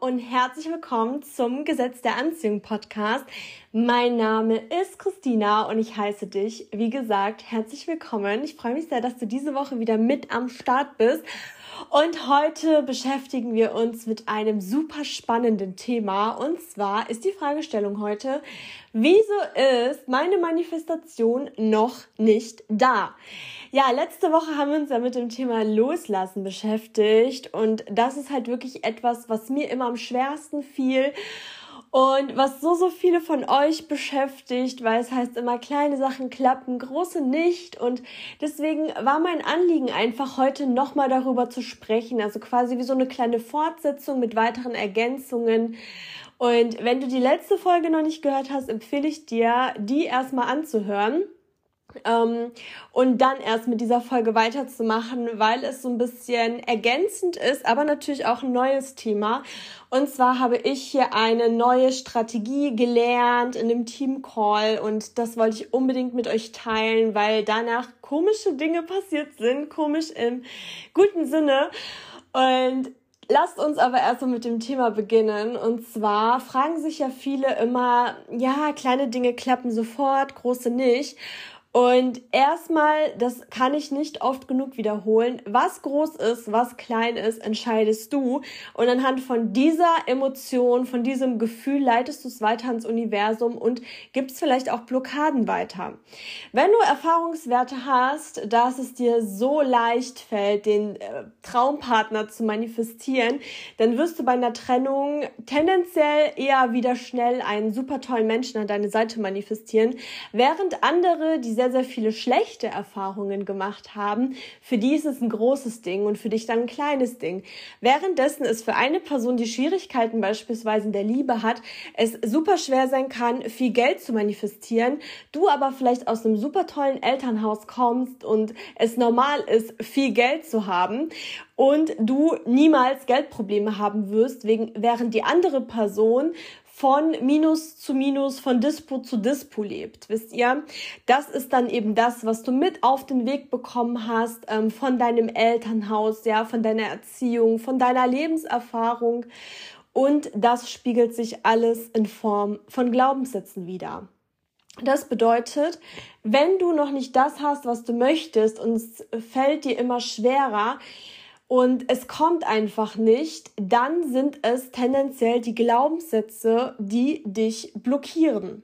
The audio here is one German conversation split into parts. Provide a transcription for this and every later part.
und herzlich willkommen zum Gesetz der Anziehung Podcast. Mein Name ist Christina und ich heiße dich, wie gesagt, herzlich willkommen. Ich freue mich sehr, dass du diese Woche wieder mit am Start bist. Und heute beschäftigen wir uns mit einem super spannenden Thema. Und zwar ist die Fragestellung heute, wieso ist meine Manifestation noch nicht da? Ja, letzte Woche haben wir uns ja mit dem Thema Loslassen beschäftigt und das ist halt wirklich etwas, was mir immer am schwersten fiel und was so, so viele von euch beschäftigt, weil es heißt immer, kleine Sachen klappen, große nicht. Und deswegen war mein Anliegen einfach heute nochmal darüber zu sprechen. Also quasi wie so eine kleine Fortsetzung mit weiteren Ergänzungen. Und wenn du die letzte Folge noch nicht gehört hast, empfehle ich dir, die erstmal anzuhören. Ähm, und dann erst mit dieser Folge weiterzumachen, weil es so ein bisschen ergänzend ist, aber natürlich auch ein neues Thema. Und zwar habe ich hier eine neue Strategie gelernt in dem Team Call und das wollte ich unbedingt mit euch teilen, weil danach komische Dinge passiert sind, komisch im guten Sinne. Und Lasst uns aber erstmal mit dem Thema beginnen. Und zwar fragen sich ja viele immer, ja, kleine Dinge klappen sofort, große nicht. Und erstmal, das kann ich nicht oft genug wiederholen, was groß ist, was klein ist, entscheidest du. Und anhand von dieser Emotion, von diesem Gefühl leitest du es weiter ins Universum und gibst vielleicht auch Blockaden weiter. Wenn du Erfahrungswerte hast, dass es dir so leicht fällt, den äh, Traumpartner zu manifestieren, dann wirst du bei einer Trennung tendenziell eher wieder schnell einen super tollen Menschen an deine Seite manifestieren, während andere, die sehr, sehr viele schlechte Erfahrungen gemacht haben, für die ist es ein großes Ding und für dich dann ein kleines Ding. Währenddessen ist für eine Person, die Schwierigkeiten beispielsweise in der Liebe hat, es super schwer sein kann, viel Geld zu manifestieren, du aber vielleicht aus einem super tollen Elternhaus kommst und es normal ist, viel Geld zu haben und du niemals Geldprobleme haben wirst, wegen, während die andere Person von Minus zu Minus, von Dispo zu Dispo lebt. Wisst ihr? Das ist dann eben das, was du mit auf den Weg bekommen hast ähm, von deinem Elternhaus, ja, von deiner Erziehung, von deiner Lebenserfahrung. Und das spiegelt sich alles in Form von Glaubenssätzen wieder. Das bedeutet, wenn du noch nicht das hast, was du möchtest und es fällt dir immer schwerer, und es kommt einfach nicht, dann sind es tendenziell die Glaubenssätze, die dich blockieren.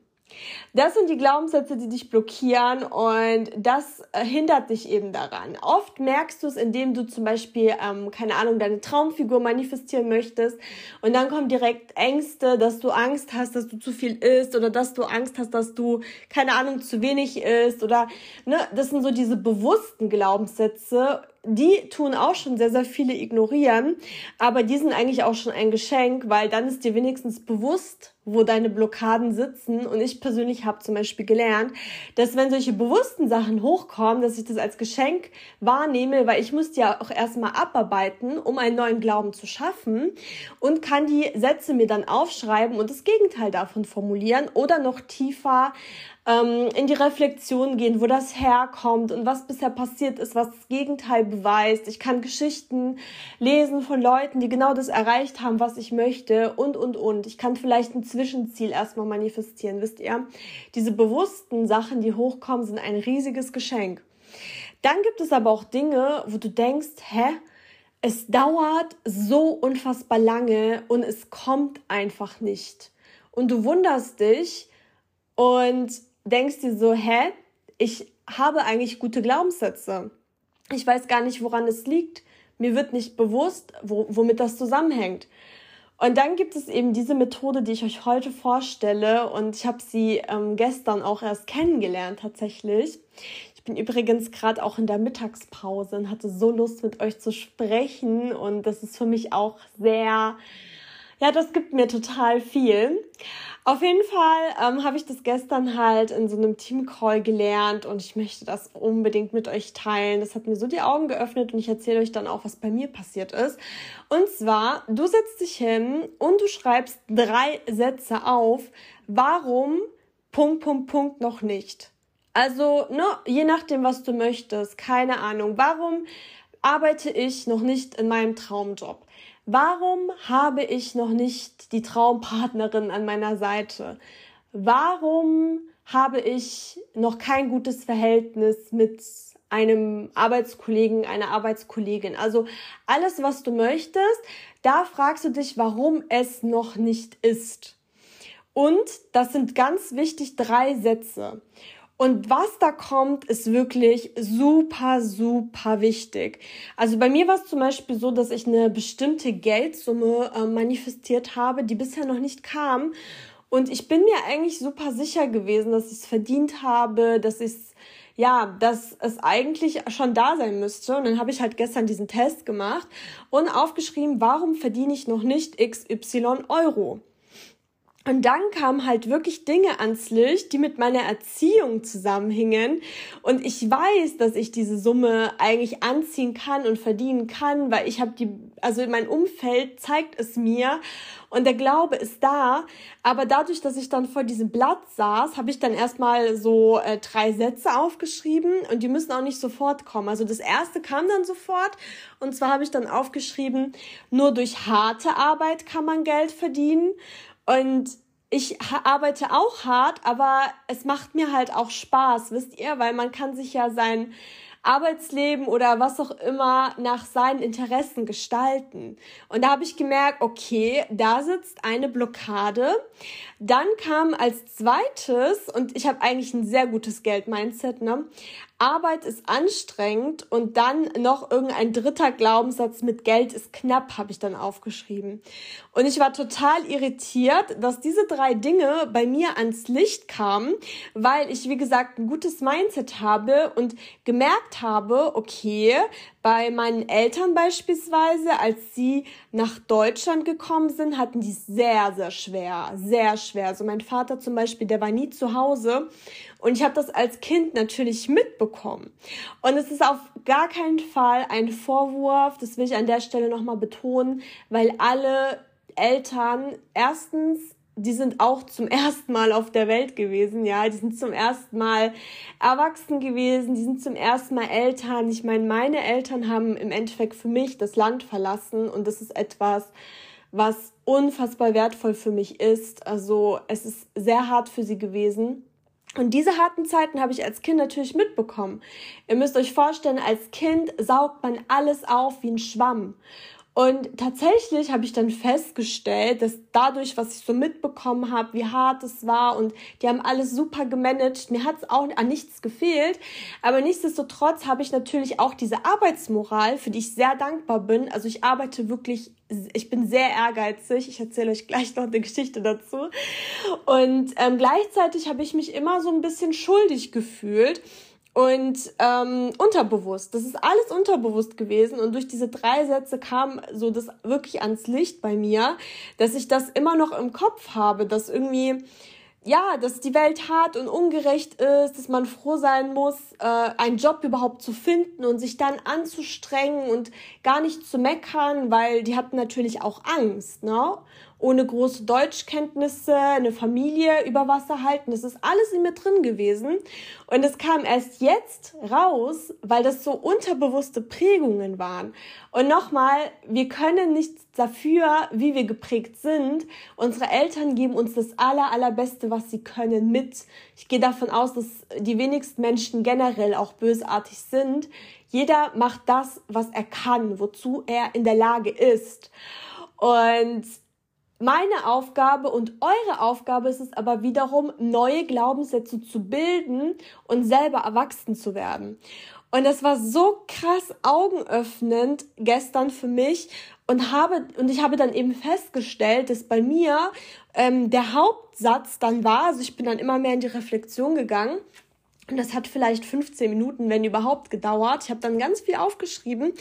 Das sind die Glaubenssätze, die dich blockieren und das äh, hindert dich eben daran. Oft merkst du es, indem du zum Beispiel, ähm, keine Ahnung, deine Traumfigur manifestieren möchtest und dann kommen direkt Ängste, dass du Angst hast, dass du zu viel isst oder dass du Angst hast, dass du, keine Ahnung, zu wenig isst oder, ne, das sind so diese bewussten Glaubenssätze, die tun auch schon sehr, sehr viele ignorieren, aber die sind eigentlich auch schon ein Geschenk, weil dann ist dir wenigstens bewusst, wo deine Blockaden sitzen. Und ich persönlich habe zum Beispiel gelernt, dass wenn solche bewussten Sachen hochkommen, dass ich das als Geschenk wahrnehme, weil ich muss ja auch erstmal abarbeiten, um einen neuen Glauben zu schaffen und kann die Sätze mir dann aufschreiben und das Gegenteil davon formulieren oder noch tiefer ähm, in die Reflexion gehen, wo das herkommt und was bisher passiert ist, was das Gegenteil beweist. Ich kann Geschichten lesen von Leuten, die genau das erreicht haben, was ich möchte und, und, und. Ich kann vielleicht ein Zwischenziel erstmal manifestieren, wisst ihr? Diese bewussten Sachen, die hochkommen, sind ein riesiges Geschenk. Dann gibt es aber auch Dinge, wo du denkst, hä? Es dauert so unfassbar lange und es kommt einfach nicht. Und du wunderst dich und denkst dir so, hä, ich habe eigentlich gute Glaubenssätze. Ich weiß gar nicht, woran es liegt. Mir wird nicht bewusst, wo, womit das zusammenhängt. Und dann gibt es eben diese Methode, die ich euch heute vorstelle. Und ich habe sie ähm, gestern auch erst kennengelernt tatsächlich. Ich bin übrigens gerade auch in der Mittagspause und hatte so Lust, mit euch zu sprechen. Und das ist für mich auch sehr, ja, das gibt mir total viel. Auf jeden Fall ähm, habe ich das gestern halt in so einem Team-Call gelernt und ich möchte das unbedingt mit euch teilen. Das hat mir so die Augen geöffnet und ich erzähle euch dann auch, was bei mir passiert ist. Und zwar, du setzt dich hin und du schreibst drei Sätze auf, warum Punkt, Punkt, Punkt noch nicht. Also, ne, je nachdem, was du möchtest, keine Ahnung. Warum arbeite ich noch nicht in meinem Traumjob? Warum habe ich noch nicht die Traumpartnerin an meiner Seite? Warum habe ich noch kein gutes Verhältnis mit einem Arbeitskollegen, einer Arbeitskollegin. Also alles, was du möchtest, da fragst du dich, warum es noch nicht ist. Und das sind ganz wichtig drei Sätze. Und was da kommt, ist wirklich super, super wichtig. Also bei mir war es zum Beispiel so, dass ich eine bestimmte Geldsumme äh, manifestiert habe, die bisher noch nicht kam. Und ich bin mir eigentlich super sicher gewesen, dass ich es verdient habe, dass ich es ja, dass es eigentlich schon da sein müsste. Und dann habe ich halt gestern diesen Test gemacht und aufgeschrieben, warum verdiene ich noch nicht XY Euro? Und dann kamen halt wirklich Dinge ans Licht, die mit meiner Erziehung zusammenhingen. Und ich weiß, dass ich diese Summe eigentlich anziehen kann und verdienen kann, weil ich habe die, also mein Umfeld zeigt es mir und der Glaube ist da. Aber dadurch, dass ich dann vor diesem Blatt saß, habe ich dann erstmal so äh, drei Sätze aufgeschrieben und die müssen auch nicht sofort kommen. Also das erste kam dann sofort und zwar habe ich dann aufgeschrieben, nur durch harte Arbeit kann man Geld verdienen. Und ich arbeite auch hart, aber es macht mir halt auch Spaß, wisst ihr, weil man kann sich ja sein Arbeitsleben oder was auch immer nach seinen Interessen gestalten. Und da habe ich gemerkt, okay, da sitzt eine Blockade. Dann kam als zweites, und ich habe eigentlich ein sehr gutes Geld-Mindset, ne? Arbeit ist anstrengend und dann noch irgendein dritter Glaubenssatz mit Geld ist knapp, habe ich dann aufgeschrieben. Und ich war total irritiert, dass diese drei Dinge bei mir ans Licht kamen, weil ich, wie gesagt, ein gutes Mindset habe und gemerkt habe, okay, bei meinen Eltern beispielsweise, als sie nach Deutschland gekommen sind, hatten die sehr, sehr schwer, sehr schwer. Also mein Vater zum Beispiel, der war nie zu Hause und ich habe das als Kind natürlich mitbekommen. Und es ist auf gar keinen Fall ein Vorwurf, das will ich an der Stelle nochmal betonen, weil alle Eltern erstens die sind auch zum ersten Mal auf der Welt gewesen, ja, die sind zum ersten Mal erwachsen gewesen, die sind zum ersten Mal Eltern. Ich meine, meine Eltern haben im Endeffekt für mich das Land verlassen und das ist etwas, was unfassbar wertvoll für mich ist. Also es ist sehr hart für sie gewesen. Und diese harten Zeiten habe ich als Kind natürlich mitbekommen. Ihr müsst euch vorstellen, als Kind saugt man alles auf wie ein Schwamm. Und tatsächlich habe ich dann festgestellt, dass dadurch, was ich so mitbekommen habe, wie hart es war und die haben alles super gemanagt, mir hat es auch an nichts gefehlt. Aber nichtsdestotrotz habe ich natürlich auch diese Arbeitsmoral, für die ich sehr dankbar bin. Also ich arbeite wirklich, ich bin sehr ehrgeizig. Ich erzähle euch gleich noch eine Geschichte dazu. Und ähm, gleichzeitig habe ich mich immer so ein bisschen schuldig gefühlt und ähm, unterbewusst. Das ist alles unterbewusst gewesen und durch diese drei Sätze kam so das wirklich ans Licht bei mir, dass ich das immer noch im Kopf habe, dass irgendwie ja, dass die Welt hart und ungerecht ist, dass man froh sein muss, äh, einen Job überhaupt zu finden und sich dann anzustrengen und gar nicht zu meckern, weil die hatten natürlich auch Angst, ne? Ohne große Deutschkenntnisse eine Familie über Wasser halten. Das ist alles in mir drin gewesen. Und es kam erst jetzt raus, weil das so unterbewusste Prägungen waren. Und nochmal, wir können nichts dafür, wie wir geprägt sind. Unsere Eltern geben uns das aller, allerbeste, was sie können, mit. Ich gehe davon aus, dass die wenigsten Menschen generell auch bösartig sind. Jeder macht das, was er kann, wozu er in der Lage ist. Und meine Aufgabe und eure Aufgabe ist es aber wiederum, neue Glaubenssätze zu bilden und selber erwachsen zu werden. Und das war so krass augenöffnend gestern für mich und habe und ich habe dann eben festgestellt, dass bei mir ähm, der Hauptsatz dann war, also ich bin dann immer mehr in die Reflexion gegangen. Und das hat vielleicht 15 Minuten, wenn überhaupt, gedauert. Ich habe dann ganz viel aufgeschrieben,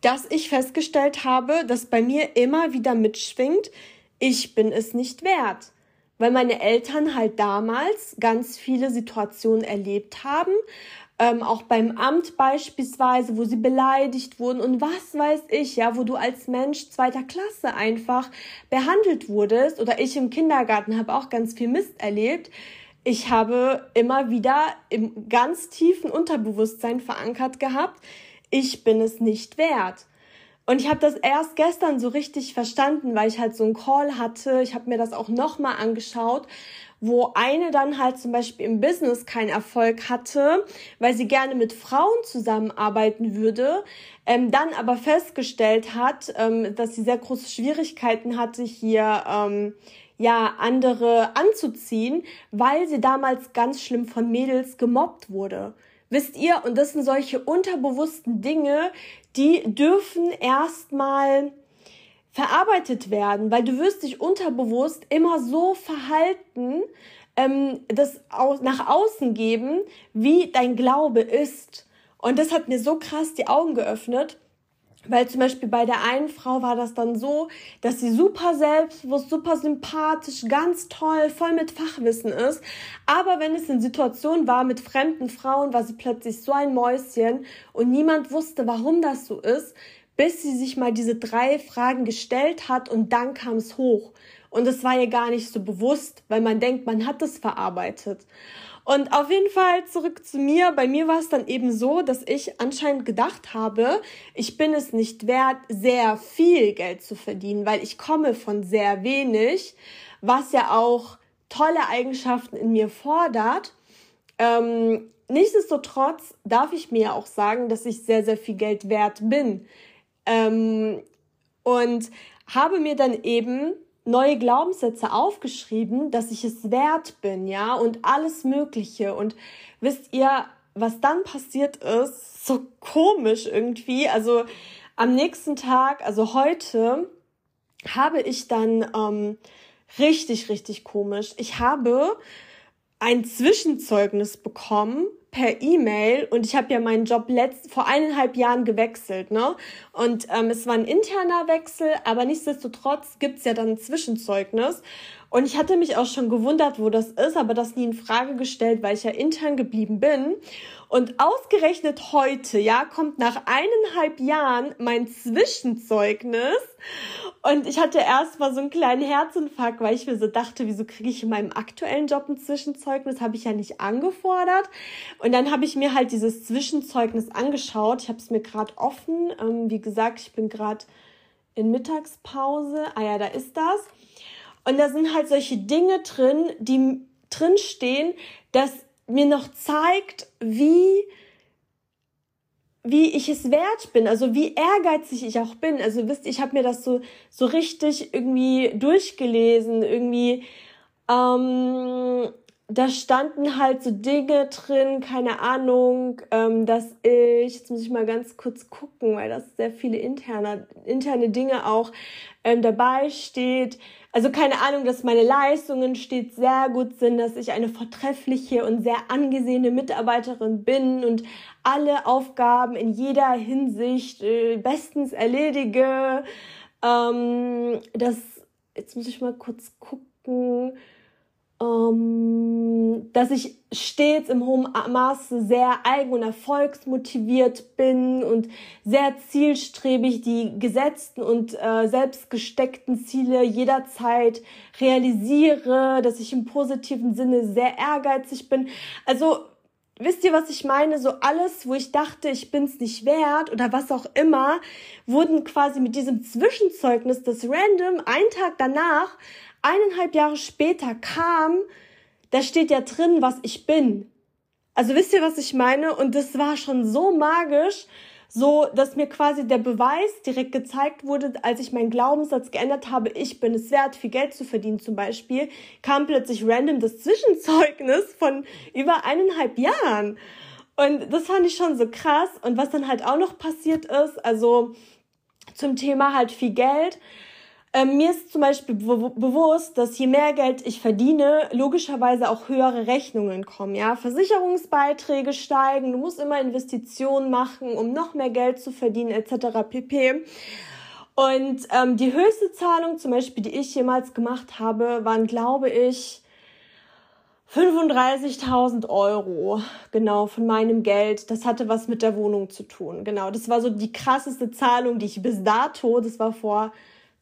dass ich festgestellt habe, dass bei mir immer wieder mitschwingt, ich bin es nicht wert. Weil meine Eltern halt damals ganz viele Situationen erlebt haben, ähm, auch beim Amt beispielsweise, wo sie beleidigt wurden und was weiß ich, ja, wo du als Mensch zweiter Klasse einfach behandelt wurdest oder ich im Kindergarten habe auch ganz viel Mist erlebt. Ich habe immer wieder im ganz tiefen Unterbewusstsein verankert gehabt, ich bin es nicht wert. Und ich habe das erst gestern so richtig verstanden, weil ich halt so einen Call hatte. Ich habe mir das auch nochmal angeschaut, wo eine dann halt zum Beispiel im Business keinen Erfolg hatte, weil sie gerne mit Frauen zusammenarbeiten würde, ähm, dann aber festgestellt hat, ähm, dass sie sehr große Schwierigkeiten hatte, hier ähm, ja andere anzuziehen, weil sie damals ganz schlimm von Mädels gemobbt wurde. Wisst ihr, und das sind solche unterbewussten Dinge, die dürfen erstmal verarbeitet werden, weil du wirst dich unterbewusst immer so verhalten, ähm, das nach außen geben, wie dein Glaube ist. Und das hat mir so krass die Augen geöffnet. Weil zum Beispiel bei der einen Frau war das dann so, dass sie super selbstbewusst, super sympathisch, ganz toll, voll mit Fachwissen ist. Aber wenn es in Situationen war mit fremden Frauen, war sie plötzlich so ein Mäuschen und niemand wusste, warum das so ist, bis sie sich mal diese drei Fragen gestellt hat und dann kam es hoch. Und es war ihr gar nicht so bewusst, weil man denkt, man hat es verarbeitet. Und auf jeden Fall zurück zu mir. Bei mir war es dann eben so, dass ich anscheinend gedacht habe, ich bin es nicht wert, sehr viel Geld zu verdienen, weil ich komme von sehr wenig, was ja auch tolle Eigenschaften in mir fordert. Ähm, nichtsdestotrotz darf ich mir auch sagen, dass ich sehr, sehr viel Geld wert bin. Ähm, und habe mir dann eben neue Glaubenssätze aufgeschrieben, dass ich es wert bin, ja, und alles Mögliche. Und wisst ihr, was dann passiert ist? So komisch irgendwie. Also am nächsten Tag, also heute, habe ich dann ähm, richtig, richtig komisch. Ich habe ein Zwischenzeugnis bekommen per E-Mail und ich habe ja meinen Job letzt, vor eineinhalb Jahren gewechselt, ne? Und ähm, es war ein interner Wechsel, aber nichtsdestotrotz gibt's ja dann ein Zwischenzeugnis. Und ich hatte mich auch schon gewundert, wo das ist, aber das nie in Frage gestellt, weil ich ja intern geblieben bin. Und ausgerechnet heute, ja, kommt nach eineinhalb Jahren mein Zwischenzeugnis. Und ich hatte erst mal so einen kleinen Herzinfarkt, weil ich mir so dachte, wieso kriege ich in meinem aktuellen Job ein Zwischenzeugnis? Habe ich ja nicht angefordert. Und dann habe ich mir halt dieses Zwischenzeugnis angeschaut. Ich habe es mir gerade offen. Ähm, wie gesagt, ich bin gerade in Mittagspause. Ah ja, da ist das. Und da sind halt solche Dinge drin, die drin stehen, dass mir noch zeigt, wie wie ich es wert bin, also wie ehrgeizig ich auch bin. Also wisst ich habe mir das so so richtig irgendwie durchgelesen, irgendwie ähm, da standen halt so Dinge drin, keine Ahnung, ähm, dass ich, jetzt muss ich mal ganz kurz gucken, weil das sehr viele interne, interne Dinge auch ähm, dabei steht. Also keine Ahnung, dass meine Leistungen stets sehr gut sind, dass ich eine vortreffliche und sehr angesehene Mitarbeiterin bin und alle Aufgaben in jeder Hinsicht äh, bestens erledige. Ähm, das, jetzt muss ich mal kurz gucken dass ich stets im hohen Maße sehr eigen- und erfolgsmotiviert bin und sehr zielstrebig die gesetzten und äh, selbst gesteckten Ziele jederzeit realisiere, dass ich im positiven Sinne sehr ehrgeizig bin. Also Wisst ihr, was ich meine? So alles, wo ich dachte, ich bin's nicht wert oder was auch immer, wurden quasi mit diesem Zwischenzeugnis, das random einen Tag danach eineinhalb Jahre später kam, da steht ja drin, was ich bin. Also wisst ihr, was ich meine? Und das war schon so magisch, so dass mir quasi der Beweis direkt gezeigt wurde, als ich meinen Glaubenssatz geändert habe, ich bin es wert, viel Geld zu verdienen zum Beispiel, kam plötzlich random das Zwischenzeugnis von über eineinhalb Jahren. Und das fand ich schon so krass. Und was dann halt auch noch passiert ist, also zum Thema halt viel Geld, ähm, mir ist zum Beispiel bewusst, dass je mehr Geld ich verdiene, logischerweise auch höhere Rechnungen kommen. Ja, Versicherungsbeiträge steigen, du musst immer Investitionen machen, um noch mehr Geld zu verdienen, etc. pp. Und ähm, die höchste Zahlung, zum Beispiel, die ich jemals gemacht habe, waren, glaube ich, 35.000 Euro, genau, von meinem Geld. Das hatte was mit der Wohnung zu tun. Genau, das war so die krasseste Zahlung, die ich bis dato, das war vor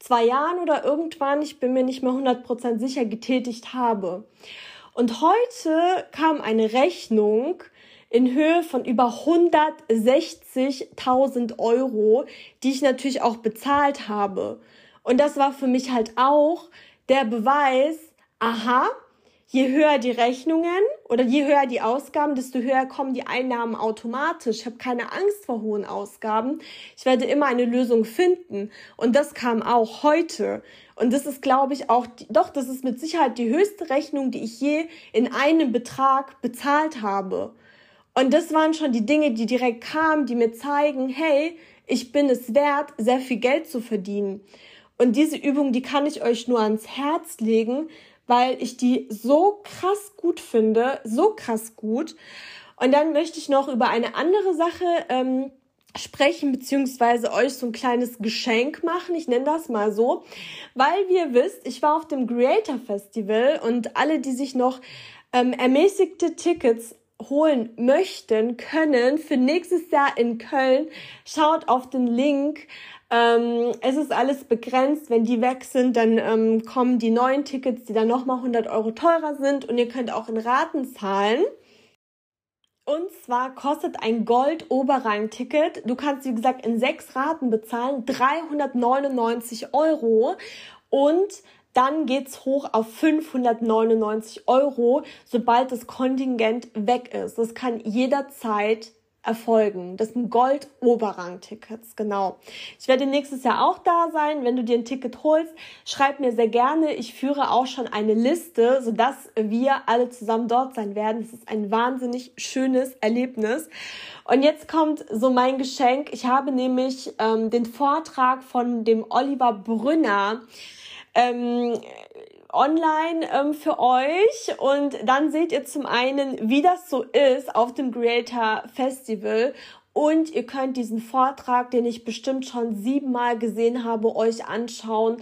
zwei Jahren oder irgendwann, ich bin mir nicht mehr 100% sicher, getätigt habe. Und heute kam eine Rechnung in Höhe von über 160.000 Euro, die ich natürlich auch bezahlt habe. Und das war für mich halt auch der Beweis, aha, je höher die Rechnungen oder je höher die Ausgaben, desto höher kommen die Einnahmen automatisch. Ich habe keine Angst vor hohen Ausgaben. Ich werde immer eine Lösung finden. Und das kam auch heute. Und das ist, glaube ich, auch, doch, das ist mit Sicherheit die höchste Rechnung, die ich je in einem Betrag bezahlt habe. Und das waren schon die Dinge, die direkt kamen, die mir zeigen, hey, ich bin es wert, sehr viel Geld zu verdienen. Und diese Übung, die kann ich euch nur ans Herz legen, weil ich die so krass gut finde, so krass gut. Und dann möchte ich noch über eine andere Sache ähm, sprechen, beziehungsweise euch so ein kleines Geschenk machen. Ich nenne das mal so. Weil wie ihr wisst, ich war auf dem Creator Festival und alle, die sich noch ähm, ermäßigte Tickets holen möchten, können für nächstes Jahr in Köln, schaut auf den Link ähm, es ist alles begrenzt. Wenn die weg sind, dann ähm, kommen die neuen Tickets, die dann nochmal 100 Euro teurer sind und ihr könnt auch in Raten zahlen. Und zwar kostet ein Gold-Oberrang-Ticket, du kannst wie gesagt in sechs Raten bezahlen, 399 Euro und dann geht's hoch auf 599 Euro, sobald das Kontingent weg ist. Das kann jederzeit erfolgen. Das sind Gold-Oberrang-Tickets, genau. Ich werde nächstes Jahr auch da sein. Wenn du dir ein Ticket holst, schreib mir sehr gerne. Ich führe auch schon eine Liste, sodass wir alle zusammen dort sein werden. Das ist ein wahnsinnig schönes Erlebnis. Und jetzt kommt so mein Geschenk. Ich habe nämlich ähm, den Vortrag von dem Oliver Brünner ähm, online ähm, für euch und dann seht ihr zum einen, wie das so ist auf dem Creator Festival und ihr könnt diesen Vortrag, den ich bestimmt schon siebenmal gesehen habe, euch anschauen.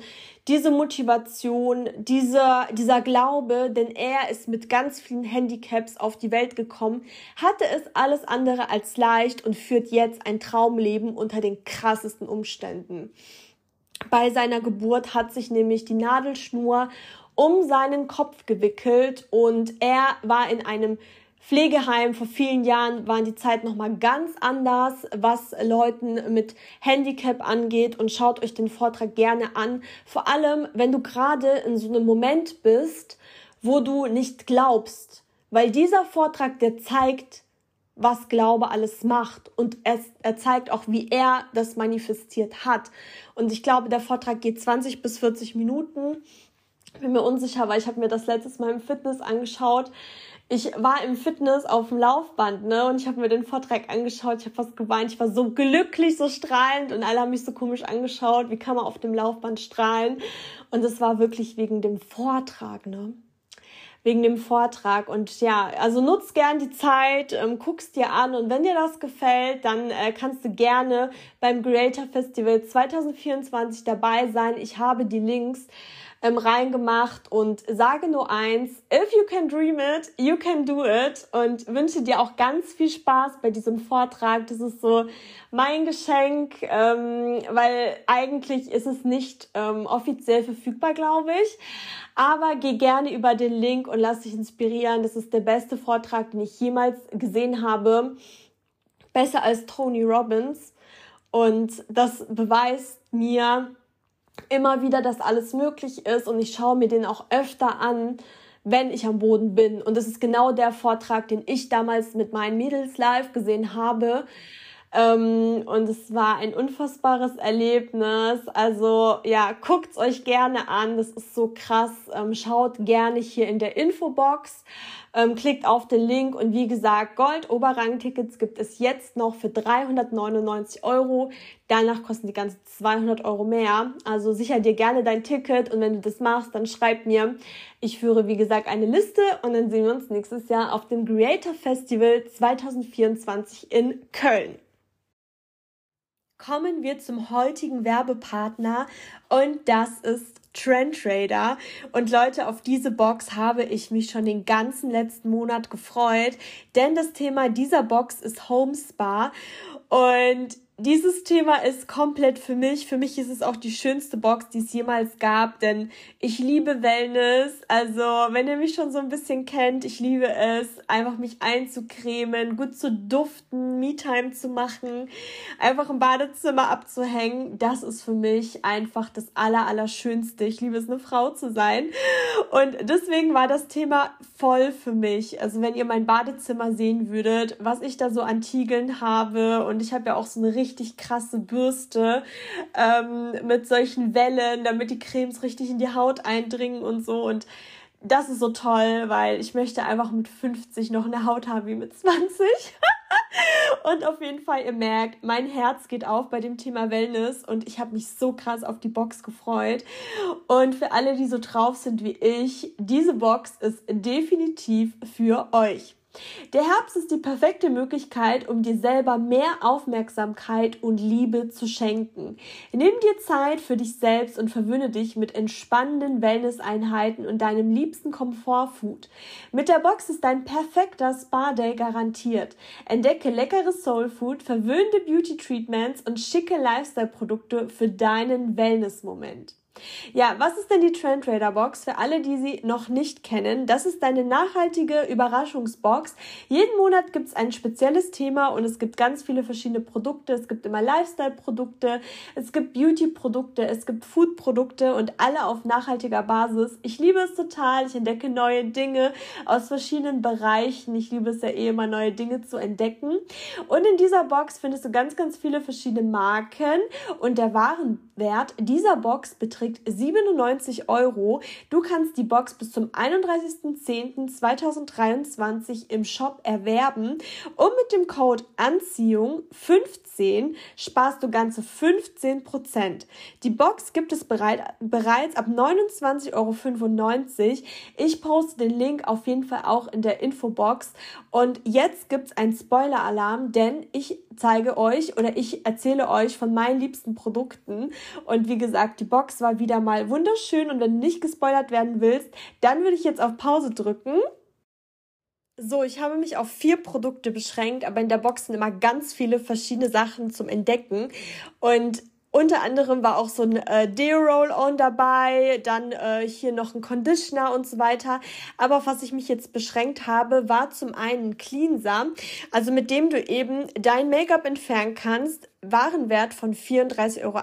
Diese Motivation, dieser, dieser Glaube, denn er ist mit ganz vielen Handicaps auf die Welt gekommen, hatte es alles andere als leicht und führt jetzt ein Traumleben unter den krassesten Umständen. Bei seiner Geburt hat sich nämlich die Nadelschnur um seinen Kopf gewickelt und er war in einem Pflegeheim. Vor vielen Jahren waren die Zeit noch mal ganz anders, was Leuten mit Handicap angeht. Und schaut euch den Vortrag gerne an, vor allem wenn du gerade in so einem Moment bist, wo du nicht glaubst, weil dieser Vortrag der zeigt, was Glaube alles macht. Und es, er zeigt auch, wie er das manifestiert hat. Und ich glaube, der Vortrag geht 20 bis 40 Minuten bin mir unsicher, weil ich habe mir das letztes Mal im Fitness angeschaut. Ich war im Fitness auf dem Laufband, ne, und ich habe mir den Vortrag angeschaut. Ich habe fast geweint. Ich war so glücklich, so strahlend, und alle haben mich so komisch angeschaut. Wie kann man auf dem Laufband strahlen? Und es war wirklich wegen dem Vortrag, ne? Wegen dem Vortrag. Und ja, also nutzt gern die Zeit, ähm, guckst dir an und wenn dir das gefällt, dann äh, kannst du gerne beim Creator Festival 2024 dabei sein. Ich habe die Links ähm, reingemacht und sage nur eins, if you can dream it, you can do it und wünsche dir auch ganz viel Spaß bei diesem Vortrag. Das ist so mein Geschenk, ähm, weil eigentlich ist es nicht ähm, offiziell verfügbar, glaube ich. Aber geh gerne über den Link und lass dich inspirieren. Das ist der beste Vortrag, den ich jemals gesehen habe. Besser als Tony Robbins. Und das beweist mir, immer wieder, dass alles möglich ist und ich schaue mir den auch öfter an, wenn ich am Boden bin. Und das ist genau der Vortrag, den ich damals mit meinen Mädels live gesehen habe. Ähm, und es war ein unfassbares Erlebnis. Also ja, guckt's euch gerne an. Das ist so krass. Ähm, schaut gerne hier in der Infobox. Ähm, klickt auf den Link und wie gesagt, Gold-Oberrang-Tickets gibt es jetzt noch für 399 Euro. Danach kosten die ganze 200 Euro mehr. Also sicher dir gerne dein Ticket und wenn du das machst, dann schreib mir. Ich führe, wie gesagt, eine Liste und dann sehen wir uns nächstes Jahr auf dem Creator Festival 2024 in Köln. Kommen wir zum heutigen Werbepartner und das ist Trend Trader. Und Leute, auf diese Box habe ich mich schon den ganzen letzten Monat gefreut, denn das Thema dieser Box ist Home Spa und dieses Thema ist komplett für mich. Für mich ist es auch die schönste Box, die es jemals gab, denn ich liebe Wellness. Also, wenn ihr mich schon so ein bisschen kennt, ich liebe es, einfach mich einzucremen, gut zu duften, Me-Time zu machen, einfach im Badezimmer abzuhängen. Das ist für mich einfach das aller. Ich liebe es, eine Frau zu sein. Und deswegen war das Thema voll für mich. Also, wenn ihr mein Badezimmer sehen würdet, was ich da so an Tiegeln habe und ich habe ja auch so eine richtig krasse Bürste ähm, mit solchen Wellen, damit die Cremes richtig in die Haut eindringen und so. Und das ist so toll, weil ich möchte einfach mit 50 noch eine Haut haben wie mit 20. und auf jeden Fall, ihr merkt, mein Herz geht auf bei dem Thema Wellness und ich habe mich so krass auf die Box gefreut. Und für alle, die so drauf sind wie ich, diese Box ist definitiv für euch. Der Herbst ist die perfekte Möglichkeit, um dir selber mehr Aufmerksamkeit und Liebe zu schenken. Nimm dir Zeit für dich selbst und verwöhne dich mit entspannenden Wellness-Einheiten und deinem liebsten Komfortfood. Mit der Box ist dein perfekter Spa-Day garantiert. Entdecke leckeres Soulfood, verwöhnte Beauty-Treatments und schicke Lifestyle-Produkte für deinen Wellness-Moment. Ja, was ist denn die Trend Trader Box? Für alle, die sie noch nicht kennen, das ist deine nachhaltige Überraschungsbox. Jeden Monat gibt es ein spezielles Thema und es gibt ganz viele verschiedene Produkte. Es gibt immer Lifestyle-Produkte, es gibt Beauty-Produkte, es gibt Food-Produkte und alle auf nachhaltiger Basis. Ich liebe es total. Ich entdecke neue Dinge aus verschiedenen Bereichen. Ich liebe es ja eh immer, neue Dinge zu entdecken. Und in dieser Box findest du ganz, ganz viele verschiedene Marken und der Warenwert dieser Box beträgt beträgt 97 Euro. Du kannst die Box bis zum 31.10.2023 im Shop erwerben und mit dem Code Anziehung 15 sparst du ganze 15% Die Box gibt es bereit, bereits ab 29,95 Euro. Ich poste den Link auf jeden Fall auch in der Infobox. Und jetzt gibt es einen Spoiler-Alarm, denn ich zeige euch oder ich erzähle euch von meinen liebsten Produkten. Und wie gesagt, die Box war wieder mal wunderschön und wenn du nicht gespoilert werden willst, dann würde ich jetzt auf Pause drücken. So, ich habe mich auf vier Produkte beschränkt, aber in der Box sind immer ganz viele verschiedene Sachen zum Entdecken. Und unter anderem war auch so ein äh, Deo-Roll-On dabei, dann äh, hier noch ein Conditioner und so weiter. Aber auf was ich mich jetzt beschränkt habe, war zum einen Cleanser, also mit dem du eben dein Make-up entfernen kannst. Warenwert von 34,80 Euro.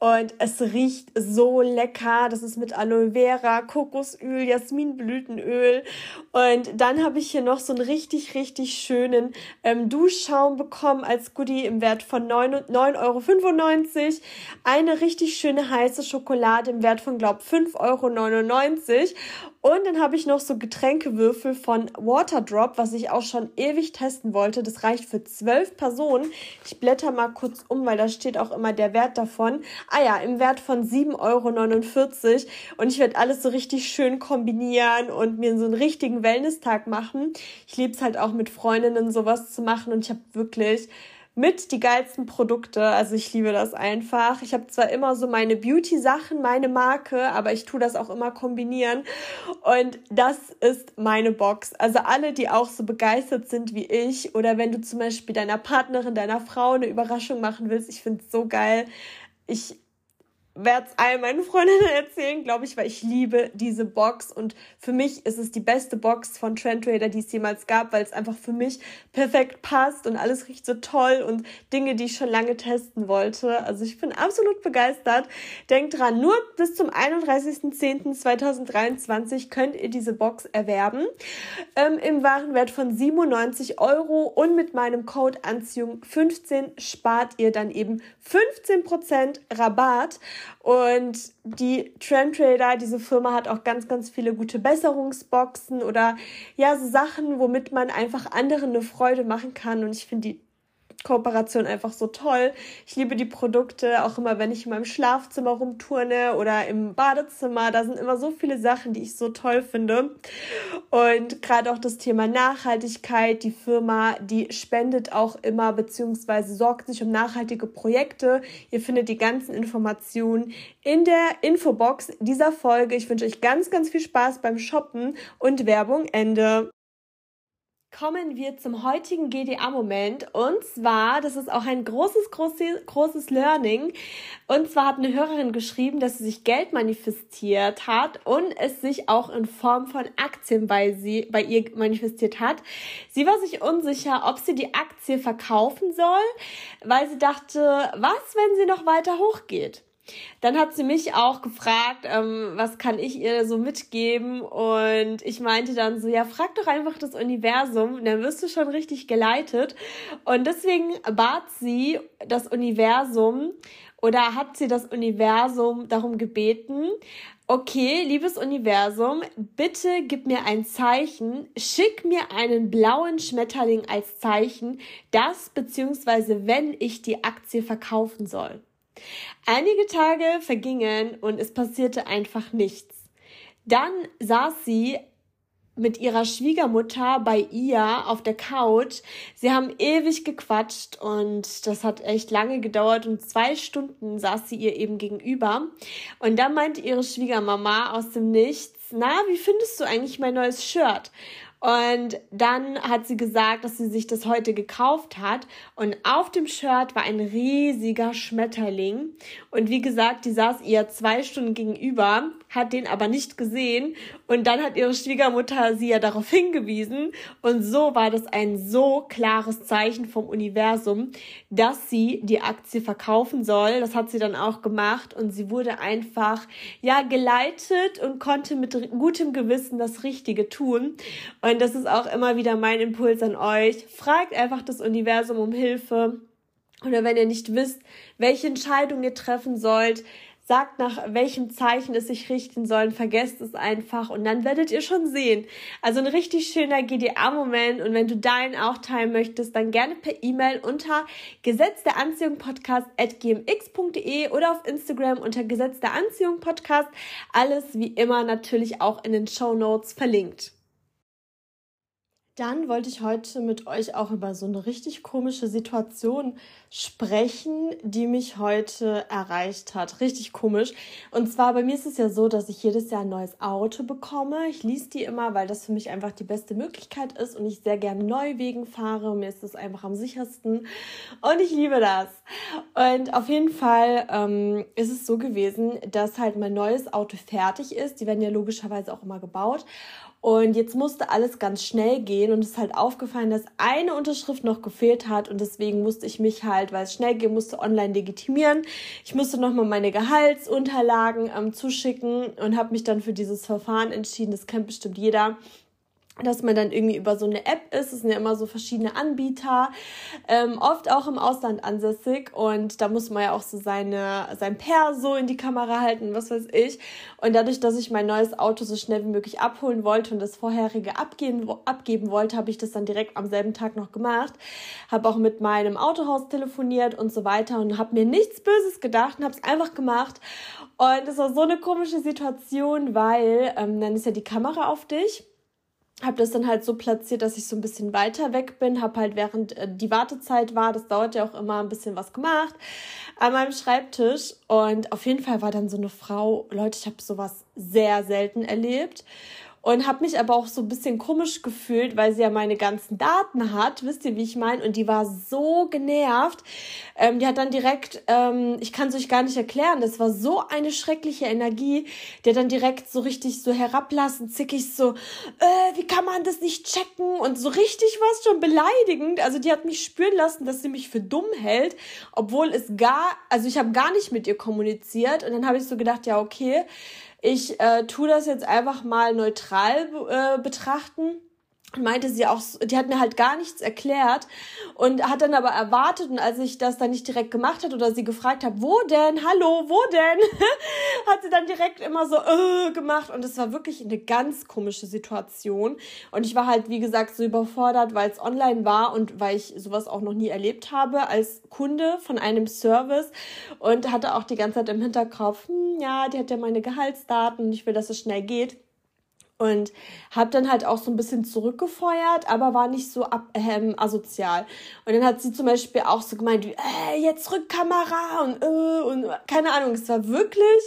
Und es riecht so lecker. Das ist mit Aloe Vera, Kokosöl, Jasminblütenöl. Und dann habe ich hier noch so einen richtig, richtig schönen ähm, Duschschaum bekommen als Goodie im Wert von 9,95 Euro. Eine richtig schöne heiße Schokolade im Wert von, glaub, 5,99 Euro. Und dann habe ich noch so Getränkewürfel von Waterdrop, was ich auch schon ewig testen wollte. Das reicht für zwölf Personen. Ich blätter mal kurz um, weil da steht auch immer der Wert davon. Ah ja, im Wert von 7,49 Euro. Und ich werde alles so richtig schön kombinieren und mir so einen richtigen Wellness-Tag machen. Ich liebe es halt auch mit Freundinnen sowas zu machen. Und ich habe wirklich mit die geilsten Produkte. Also ich liebe das einfach. Ich habe zwar immer so meine Beauty-Sachen, meine Marke, aber ich tue das auch immer kombinieren. Und das ist meine Box. Also alle, die auch so begeistert sind wie ich oder wenn du zum Beispiel deiner Partnerin, deiner Frau eine Überraschung machen willst, ich finde es so geil. Ich werde es all meinen Freundinnen erzählen, glaube ich, weil ich liebe diese Box und für mich ist es die beste Box von Trend Trader, die es jemals gab, weil es einfach für mich perfekt passt und alles riecht so toll und Dinge, die ich schon lange testen wollte. Also ich bin absolut begeistert. Denkt dran, nur bis zum 31.10.2023 könnt ihr diese Box erwerben ähm, im Warenwert von 97 Euro und mit meinem Code Anziehung 15 spart ihr dann eben 15% Rabatt. Und die Trend Trader, diese Firma hat auch ganz, ganz viele gute Besserungsboxen oder ja, so Sachen, womit man einfach anderen eine Freude machen kann. Und ich finde die Kooperation einfach so toll. Ich liebe die Produkte, auch immer wenn ich in meinem Schlafzimmer rumturne oder im Badezimmer. Da sind immer so viele Sachen, die ich so toll finde. Und gerade auch das Thema Nachhaltigkeit. Die Firma, die spendet auch immer beziehungsweise sorgt sich um nachhaltige Projekte. Ihr findet die ganzen Informationen in der Infobox dieser Folge. Ich wünsche euch ganz, ganz viel Spaß beim Shoppen und Werbung Ende. Kommen wir zum heutigen GDA-Moment. Und zwar, das ist auch ein großes, großes, großes Learning. Und zwar hat eine Hörerin geschrieben, dass sie sich Geld manifestiert hat und es sich auch in Form von Aktien bei sie, bei ihr manifestiert hat. Sie war sich unsicher, ob sie die Aktie verkaufen soll, weil sie dachte, was, wenn sie noch weiter hochgeht? Dann hat sie mich auch gefragt, ähm, was kann ich ihr so mitgeben? Und ich meinte dann so, ja, frag doch einfach das Universum, dann wirst du schon richtig geleitet. Und deswegen bat sie das Universum oder hat sie das Universum darum gebeten, okay, liebes Universum, bitte gib mir ein Zeichen, schick mir einen blauen Schmetterling als Zeichen, das beziehungsweise wenn ich die Aktie verkaufen soll. Einige Tage vergingen und es passierte einfach nichts. Dann saß sie mit ihrer Schwiegermutter bei ihr auf der Couch. Sie haben ewig gequatscht und das hat echt lange gedauert und zwei Stunden saß sie ihr eben gegenüber. Und dann meinte ihre Schwiegermama aus dem Nichts, na, wie findest du eigentlich mein neues Shirt? Und dann hat sie gesagt, dass sie sich das heute gekauft hat. Und auf dem Shirt war ein riesiger Schmetterling. Und wie gesagt, die saß ihr zwei Stunden gegenüber, hat den aber nicht gesehen. Und dann hat ihre Schwiegermutter sie ja darauf hingewiesen. Und so war das ein so klares Zeichen vom Universum, dass sie die Aktie verkaufen soll. Das hat sie dann auch gemacht. Und sie wurde einfach, ja, geleitet und konnte mit gutem Gewissen das Richtige tun. Und und das ist auch immer wieder mein Impuls an euch. Fragt einfach das Universum um Hilfe. Oder wenn ihr nicht wisst, welche Entscheidung ihr treffen sollt, sagt nach welchem Zeichen es sich richten soll, vergesst es einfach und dann werdet ihr schon sehen. Also ein richtig schöner GDA-Moment und wenn du deinen auch teilen möchtest, dann gerne per E-Mail unter Gesetz der Anziehung Podcast at gmx.de oder auf Instagram unter Gesetz der Anziehung Podcast. Alles wie immer natürlich auch in den Show Notes verlinkt. Dann wollte ich heute mit euch auch über so eine richtig komische Situation sprechen, die mich heute erreicht hat. Richtig komisch. Und zwar bei mir ist es ja so, dass ich jedes Jahr ein neues Auto bekomme. Ich lies die immer, weil das für mich einfach die beste Möglichkeit ist und ich sehr gerne Neuwegen fahre. Mir ist es einfach am sichersten und ich liebe das. Und auf jeden Fall ähm, ist es so gewesen, dass halt mein neues Auto fertig ist. Die werden ja logischerweise auch immer gebaut. Und jetzt musste alles ganz schnell gehen und es ist halt aufgefallen, dass eine Unterschrift noch gefehlt hat und deswegen musste ich mich halt, weil es schnell gehen musste, online legitimieren. Ich musste nochmal meine Gehaltsunterlagen ähm, zuschicken und habe mich dann für dieses Verfahren entschieden. Das kennt bestimmt jeder dass man dann irgendwie über so eine App ist. Es sind ja immer so verschiedene Anbieter, ähm, oft auch im Ausland ansässig. Und da muss man ja auch so seine, sein Perso in die Kamera halten, was weiß ich. Und dadurch, dass ich mein neues Auto so schnell wie möglich abholen wollte und das vorherige abgeben, abgeben wollte, habe ich das dann direkt am selben Tag noch gemacht. Habe auch mit meinem Autohaus telefoniert und so weiter und habe mir nichts Böses gedacht und habe es einfach gemacht. Und es war so eine komische Situation, weil ähm, dann ist ja die Kamera auf dich habe das dann halt so platziert, dass ich so ein bisschen weiter weg bin, habe halt während äh, die Wartezeit war, das dauert ja auch immer ein bisschen was gemacht an meinem Schreibtisch. Und auf jeden Fall war dann so eine Frau, Leute, ich habe sowas sehr selten erlebt und habe mich aber auch so ein bisschen komisch gefühlt, weil sie ja meine ganzen Daten hat, wisst ihr, wie ich meine? Und die war so genervt. Ähm, die hat dann direkt, ähm, ich kann es euch gar nicht erklären, das war so eine schreckliche Energie, die hat dann direkt so richtig so herablassen, zickig so, äh, wie kann man das nicht checken? Und so richtig war es schon beleidigend. Also die hat mich spüren lassen, dass sie mich für dumm hält, obwohl es gar, also ich habe gar nicht mit ihr kommuniziert. Und dann habe ich so gedacht, ja, okay, ich äh, tue das jetzt einfach mal neutral äh, betrachten meinte sie auch, die hat mir halt gar nichts erklärt und hat dann aber erwartet und als ich das dann nicht direkt gemacht hat oder sie gefragt habe, wo denn, hallo, wo denn, hat sie dann direkt immer so äh, gemacht und es war wirklich eine ganz komische Situation und ich war halt, wie gesagt, so überfordert, weil es online war und weil ich sowas auch noch nie erlebt habe als Kunde von einem Service und hatte auch die ganze Zeit im Hinterkopf, hm, ja, die hat ja meine Gehaltsdaten und ich will, dass es schnell geht und habe dann halt auch so ein bisschen zurückgefeuert, aber war nicht so ab, ähm, asozial. Und dann hat sie zum Beispiel auch so gemeint, wie, äh, jetzt Rückkamera und äh, und keine Ahnung, es war wirklich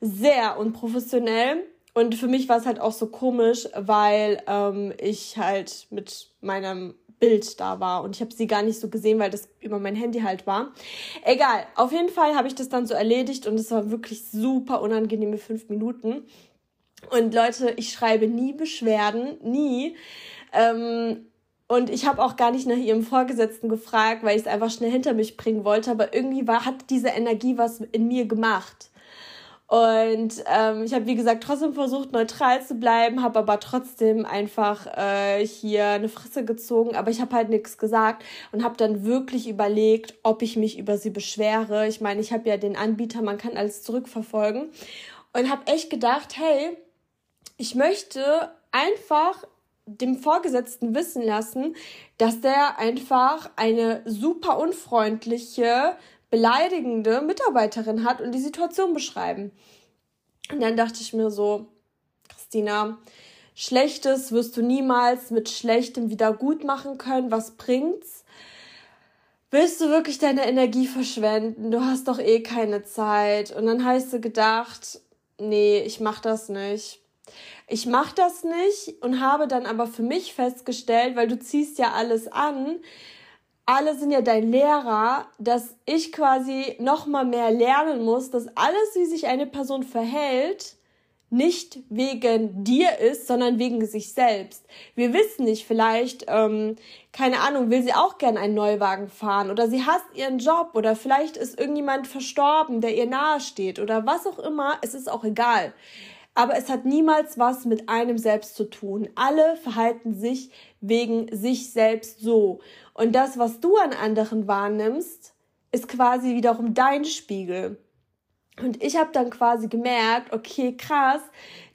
sehr unprofessionell. Und für mich war es halt auch so komisch, weil ähm, ich halt mit meinem Bild da war und ich habe sie gar nicht so gesehen, weil das über mein Handy halt war. Egal, auf jeden Fall habe ich das dann so erledigt und es war wirklich super unangenehme fünf Minuten. Und Leute, ich schreibe nie Beschwerden, nie. Ähm, und ich habe auch gar nicht nach ihrem Vorgesetzten gefragt, weil ich es einfach schnell hinter mich bringen wollte. Aber irgendwie war, hat diese Energie was in mir gemacht. Und ähm, ich habe, wie gesagt, trotzdem versucht, neutral zu bleiben, habe aber trotzdem einfach äh, hier eine Frisse gezogen. Aber ich habe halt nichts gesagt und habe dann wirklich überlegt, ob ich mich über sie beschwere. Ich meine, ich habe ja den Anbieter, man kann alles zurückverfolgen. Und habe echt gedacht, hey, ich möchte einfach dem Vorgesetzten wissen lassen, dass der einfach eine super unfreundliche, beleidigende Mitarbeiterin hat und die Situation beschreiben. Und dann dachte ich mir so, Christina, Schlechtes wirst du niemals mit Schlechtem wieder gut machen können. Was bringt's? Willst du wirklich deine Energie verschwenden? Du hast doch eh keine Zeit. Und dann hast du gedacht, nee, ich mach das nicht. Ich mach das nicht und habe dann aber für mich festgestellt, weil du ziehst ja alles an, alle sind ja dein Lehrer, dass ich quasi noch mal mehr lernen muss, dass alles, wie sich eine Person verhält, nicht wegen dir ist, sondern wegen sich selbst. Wir wissen nicht, vielleicht, ähm, keine Ahnung, will sie auch gern einen Neuwagen fahren oder sie hasst ihren Job oder vielleicht ist irgendjemand verstorben, der ihr nahe steht oder was auch immer, es ist auch egal. Aber es hat niemals was mit einem selbst zu tun. Alle verhalten sich wegen sich selbst so. Und das, was du an anderen wahrnimmst, ist quasi wiederum dein Spiegel. Und ich habe dann quasi gemerkt, okay, krass,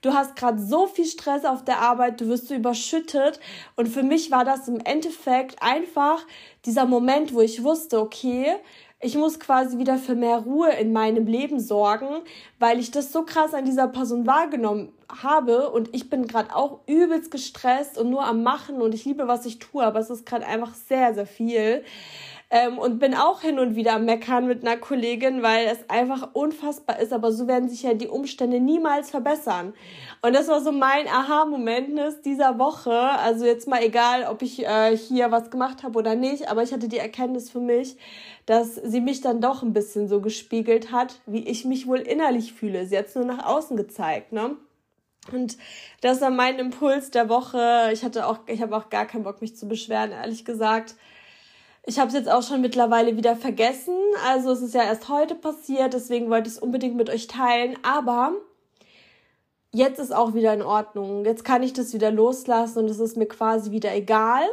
du hast gerade so viel Stress auf der Arbeit, du wirst so überschüttet. Und für mich war das im Endeffekt einfach dieser Moment, wo ich wusste, okay, ich muss quasi wieder für mehr Ruhe in meinem Leben sorgen, weil ich das so krass an dieser Person wahrgenommen habe und ich bin gerade auch übelst gestresst und nur am Machen und ich liebe, was ich tue, aber es ist gerade einfach sehr, sehr viel. Ähm, und bin auch hin und wieder Meckern mit einer Kollegin, weil es einfach unfassbar ist, aber so werden sich ja die Umstände niemals verbessern. Und das war so mein Aha-Moment dieser Woche. Also jetzt mal egal, ob ich äh, hier was gemacht habe oder nicht, aber ich hatte die Erkenntnis für mich, dass sie mich dann doch ein bisschen so gespiegelt hat, wie ich mich wohl innerlich fühle. Sie hat es nur nach außen gezeigt, ne? Und das war mein Impuls der Woche. Ich hatte auch, ich habe auch gar keinen Bock, mich zu beschweren, ehrlich gesagt. Ich habe es jetzt auch schon mittlerweile wieder vergessen. Also es ist ja erst heute passiert, deswegen wollte ich es unbedingt mit euch teilen. Aber jetzt ist auch wieder in Ordnung. Jetzt kann ich das wieder loslassen und es ist mir quasi wieder egal.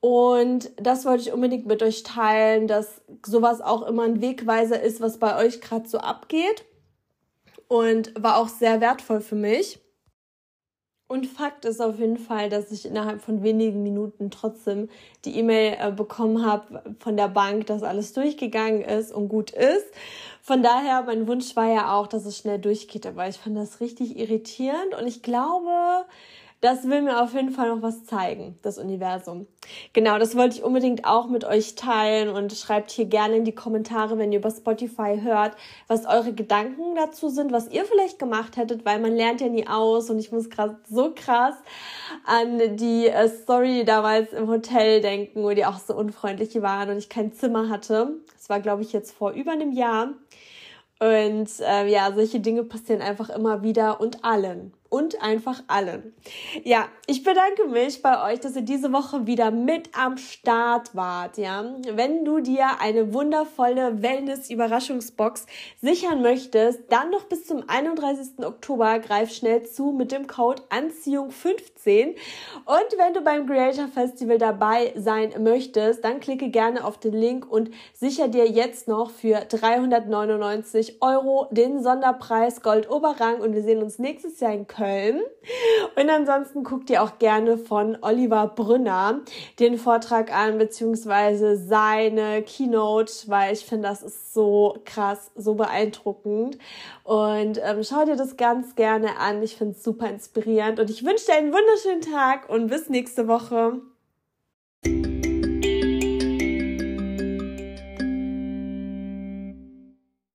Und das wollte ich unbedingt mit euch teilen, dass sowas auch immer ein Wegweiser ist, was bei euch gerade so abgeht. Und war auch sehr wertvoll für mich. Und Fakt ist auf jeden Fall, dass ich innerhalb von wenigen Minuten trotzdem die E-Mail äh, bekommen habe von der Bank, dass alles durchgegangen ist und gut ist. Von daher, mein Wunsch war ja auch, dass es schnell durchgeht, aber ich fand das richtig irritierend und ich glaube, das will mir auf jeden Fall noch was zeigen, das Universum. Genau, das wollte ich unbedingt auch mit euch teilen und schreibt hier gerne in die Kommentare, wenn ihr über Spotify hört, was eure Gedanken dazu sind, was ihr vielleicht gemacht hättet, weil man lernt ja nie aus und ich muss gerade so krass an die äh, Story damals im Hotel denken, wo die auch so unfreundlich waren und ich kein Zimmer hatte. Das war, glaube ich, jetzt vor über einem Jahr. Und äh, ja, solche Dinge passieren einfach immer wieder und allen und einfach allen. Ja, ich bedanke mich bei euch, dass ihr diese Woche wieder mit am Start wart. Ja, wenn du dir eine wundervolle Wellness-Überraschungsbox sichern möchtest, dann noch bis zum 31. Oktober greif schnell zu mit dem Code Anziehung15. Und wenn du beim Creator Festival dabei sein möchtest, dann klicke gerne auf den Link und sicher dir jetzt noch für 399 Euro den Sonderpreis Gold Oberrang und wir sehen uns nächstes Jahr in Köln. Und ansonsten guckt ihr auch gerne von Oliver Brünner den Vortrag an, beziehungsweise seine Keynote, weil ich finde, das ist so krass, so beeindruckend. Und ähm, schau dir das ganz gerne an. Ich finde es super inspirierend und ich wünsche dir einen wunderschönen Tag und bis nächste Woche.